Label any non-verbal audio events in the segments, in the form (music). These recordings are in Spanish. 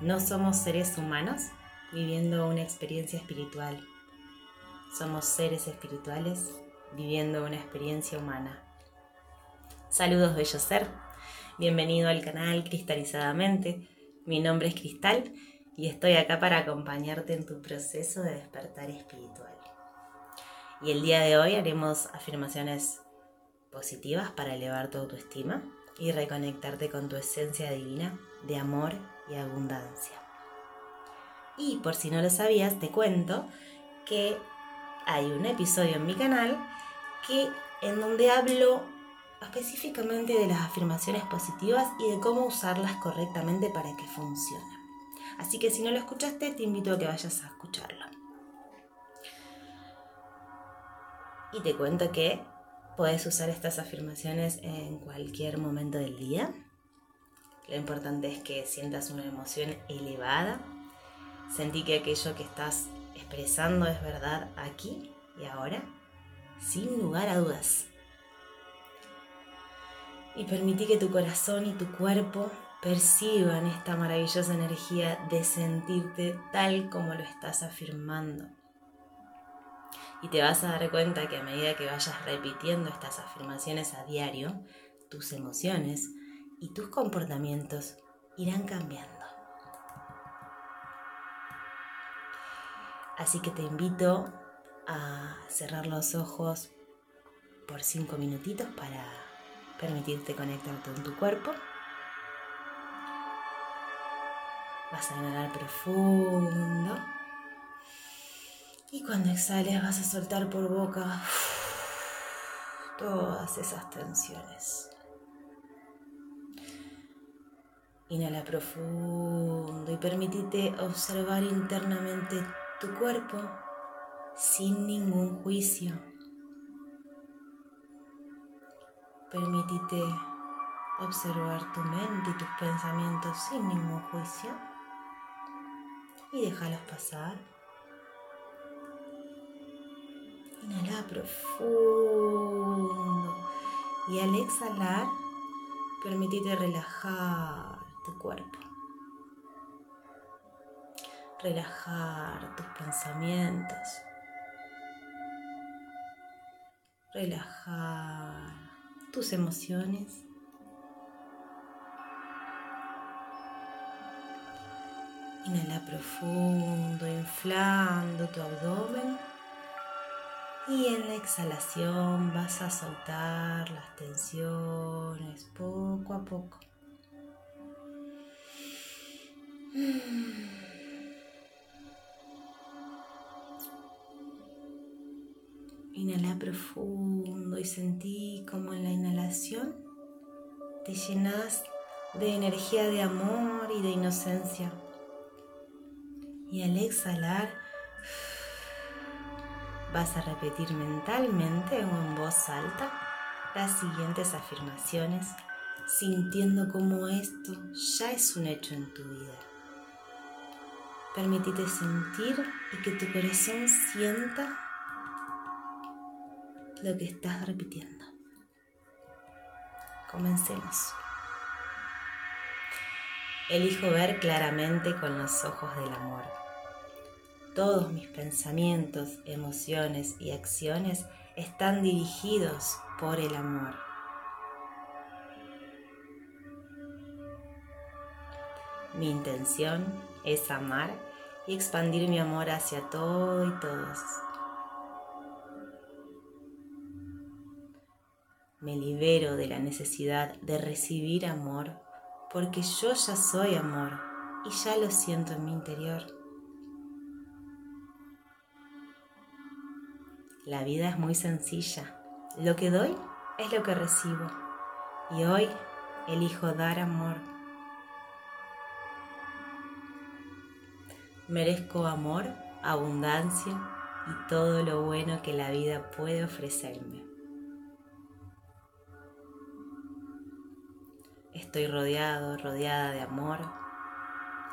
No somos seres humanos viviendo una experiencia espiritual. Somos seres espirituales viviendo una experiencia humana. Saludos, bello ser. Bienvenido al canal Cristalizadamente. Mi nombre es Cristal y estoy acá para acompañarte en tu proceso de despertar espiritual. Y el día de hoy haremos afirmaciones positivas para elevar tu autoestima y reconectarte con tu esencia divina de amor y abundancia. Y por si no lo sabías, te cuento que hay un episodio en mi canal que en donde hablo específicamente de las afirmaciones positivas y de cómo usarlas correctamente para que funcionen. Así que si no lo escuchaste, te invito a que vayas a escucharlo. Y te cuento que puedes usar estas afirmaciones en cualquier momento del día. Lo importante es que sientas una emoción elevada. Sentí que aquello que estás expresando es verdad aquí y ahora, sin lugar a dudas. Y permití que tu corazón y tu cuerpo perciban esta maravillosa energía de sentirte tal como lo estás afirmando. Y te vas a dar cuenta que a medida que vayas repitiendo estas afirmaciones a diario, tus emociones y tus comportamientos irán cambiando. Así que te invito a cerrar los ojos por cinco minutitos para permitirte conectarte con tu cuerpo. Vas a inhalar profundo. Y cuando exhales vas a soltar por boca todas esas tensiones. Inhala profundo y permítete observar internamente tu cuerpo sin ningún juicio. Permítete observar tu mente y tus pensamientos sin ningún juicio y déjalos pasar. Inhala profundo y al exhalar, permítete relajar cuerpo. Relajar tus pensamientos. Relajar tus emociones. Inhala profundo, inflando tu abdomen. Y en la exhalación vas a soltar las tensiones poco a poco. Inhala profundo y sentí como en la inhalación te llenas de energía de amor y de inocencia. Y al exhalar (sighs) vas a repetir mentalmente o en voz alta las siguientes afirmaciones sintiendo como esto ya es un hecho en tu vida. Permítete sentir y que tu corazón sienta lo que estás repitiendo. Comencemos. Elijo ver claramente con los ojos del amor. Todos mis pensamientos, emociones y acciones están dirigidos por el amor. Mi intención es amar y expandir mi amor hacia todo y todos. Me libero de la necesidad de recibir amor porque yo ya soy amor y ya lo siento en mi interior. La vida es muy sencilla. Lo que doy es lo que recibo. Y hoy elijo dar amor. Merezco amor, abundancia y todo lo bueno que la vida puede ofrecerme. Estoy rodeado, rodeada de amor.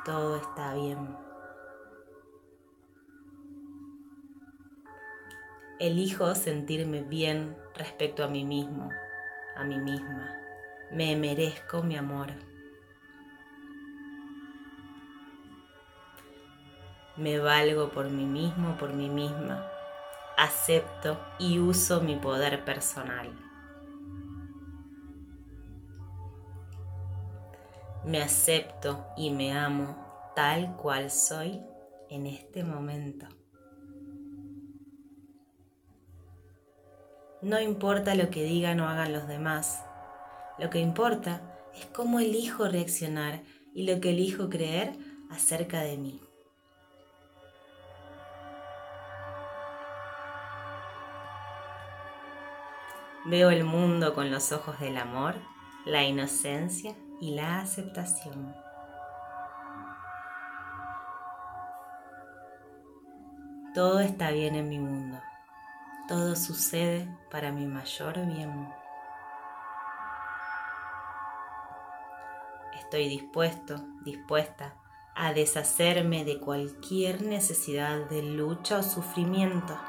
Todo está bien. Elijo sentirme bien respecto a mí mismo, a mí misma. Me merezco mi amor. Me valgo por mí mismo, por mí misma. Acepto y uso mi poder personal. Me acepto y me amo tal cual soy en este momento. No importa lo que digan o hagan los demás, lo que importa es cómo elijo reaccionar y lo que elijo creer acerca de mí. Veo el mundo con los ojos del amor, la inocencia y la aceptación. Todo está bien en mi mundo. Todo sucede para mi mayor bien. Estoy dispuesto, dispuesta a deshacerme de cualquier necesidad de lucha o sufrimiento.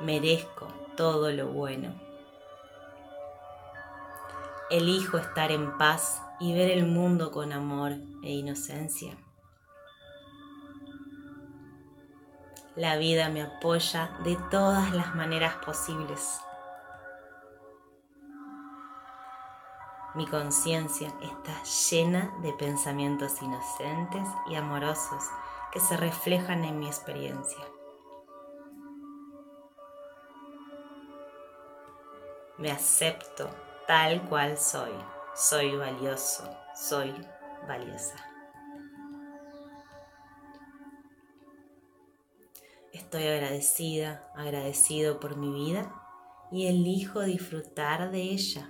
Merezco todo lo bueno. Elijo estar en paz y ver el mundo con amor e inocencia. La vida me apoya de todas las maneras posibles. Mi conciencia está llena de pensamientos inocentes y amorosos que se reflejan en mi experiencia. Me acepto tal cual soy. Soy valioso, soy valiosa. Estoy agradecida, agradecido por mi vida y elijo disfrutar de ella.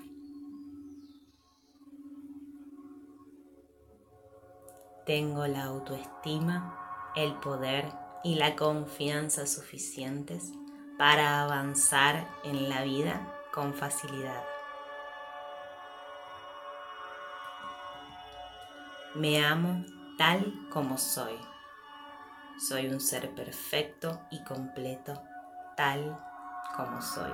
Tengo la autoestima, el poder y la confianza suficientes para avanzar en la vida con facilidad. Me amo tal como soy. Soy un ser perfecto y completo tal como soy.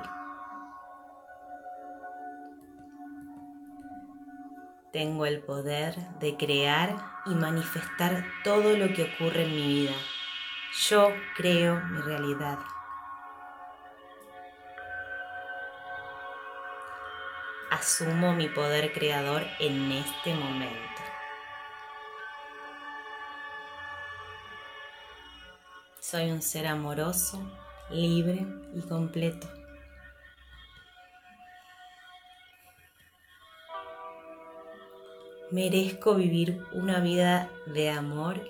Tengo el poder de crear y manifestar todo lo que ocurre en mi vida. Yo creo mi realidad. Asumo mi poder creador en este momento. Soy un ser amoroso, libre y completo. Merezco vivir una vida de amor,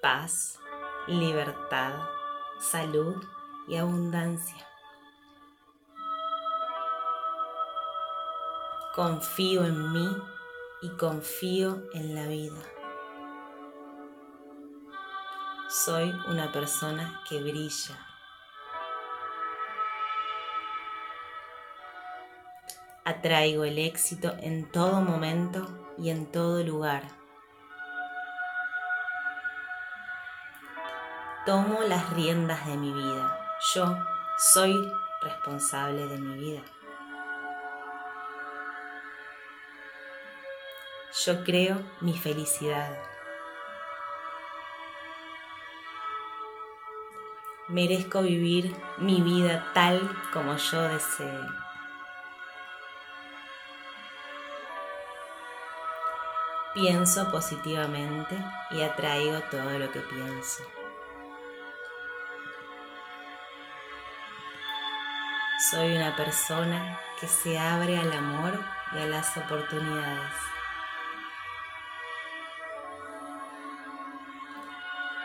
paz, libertad, salud y abundancia. Confío en mí y confío en la vida. Soy una persona que brilla. Atraigo el éxito en todo momento y en todo lugar. Tomo las riendas de mi vida. Yo soy responsable de mi vida. Yo creo mi felicidad. Merezco vivir mi vida tal como yo desee. Pienso positivamente y atraigo todo lo que pienso. Soy una persona que se abre al amor y a las oportunidades.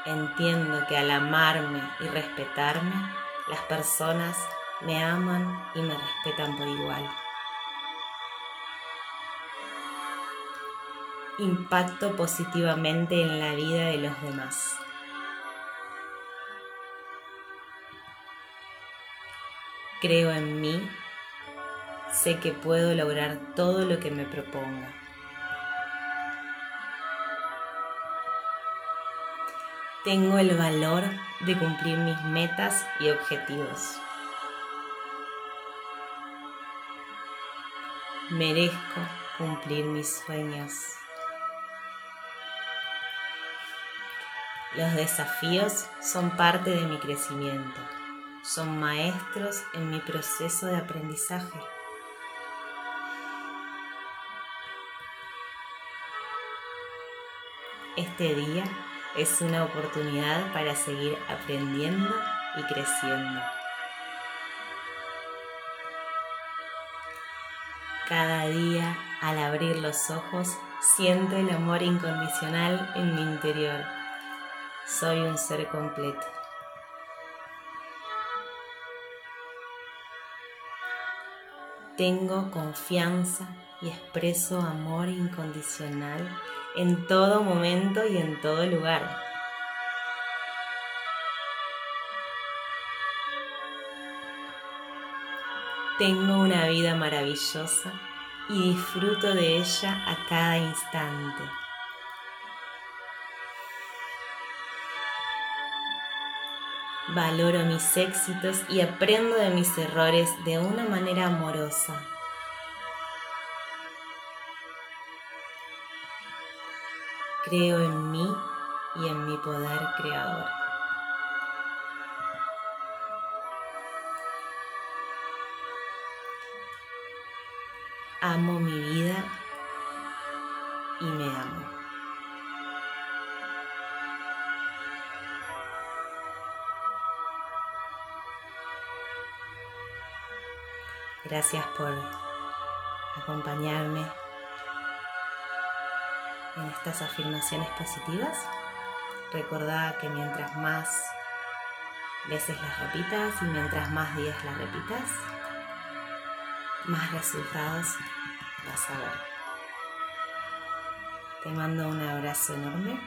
Entiendo que al amarme y respetarme, las personas me aman y me respetan por igual. impacto positivamente en la vida de los demás. Creo en mí, sé que puedo lograr todo lo que me proponga. Tengo el valor de cumplir mis metas y objetivos. Merezco cumplir mis sueños. Los desafíos son parte de mi crecimiento. Son maestros en mi proceso de aprendizaje. Este día es una oportunidad para seguir aprendiendo y creciendo. Cada día, al abrir los ojos, siento el amor incondicional en mi interior. Soy un ser completo. Tengo confianza y expreso amor incondicional en todo momento y en todo lugar. Tengo una vida maravillosa y disfruto de ella a cada instante. Valoro mis éxitos y aprendo de mis errores de una manera amorosa. Creo en mí y en mi poder creador. Amo mi vida y me amo. Gracias por acompañarme en estas afirmaciones positivas. Recordá que mientras más veces las repitas y mientras más días las repitas, más resultados vas a ver. Te mando un abrazo enorme